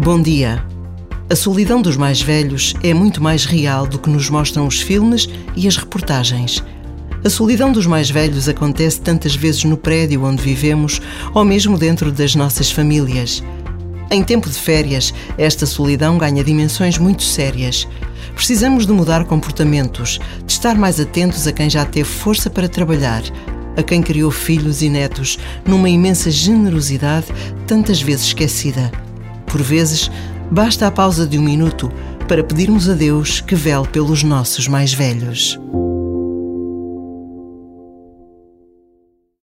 Bom dia. A solidão dos mais velhos é muito mais real do que nos mostram os filmes e as reportagens. A solidão dos mais velhos acontece tantas vezes no prédio onde vivemos ou mesmo dentro das nossas famílias. Em tempo de férias, esta solidão ganha dimensões muito sérias. Precisamos de mudar comportamentos, de estar mais atentos a quem já teve força para trabalhar, a quem criou filhos e netos numa imensa generosidade tantas vezes esquecida. Por vezes, basta a pausa de um minuto para pedirmos a Deus que vele pelos nossos mais velhos.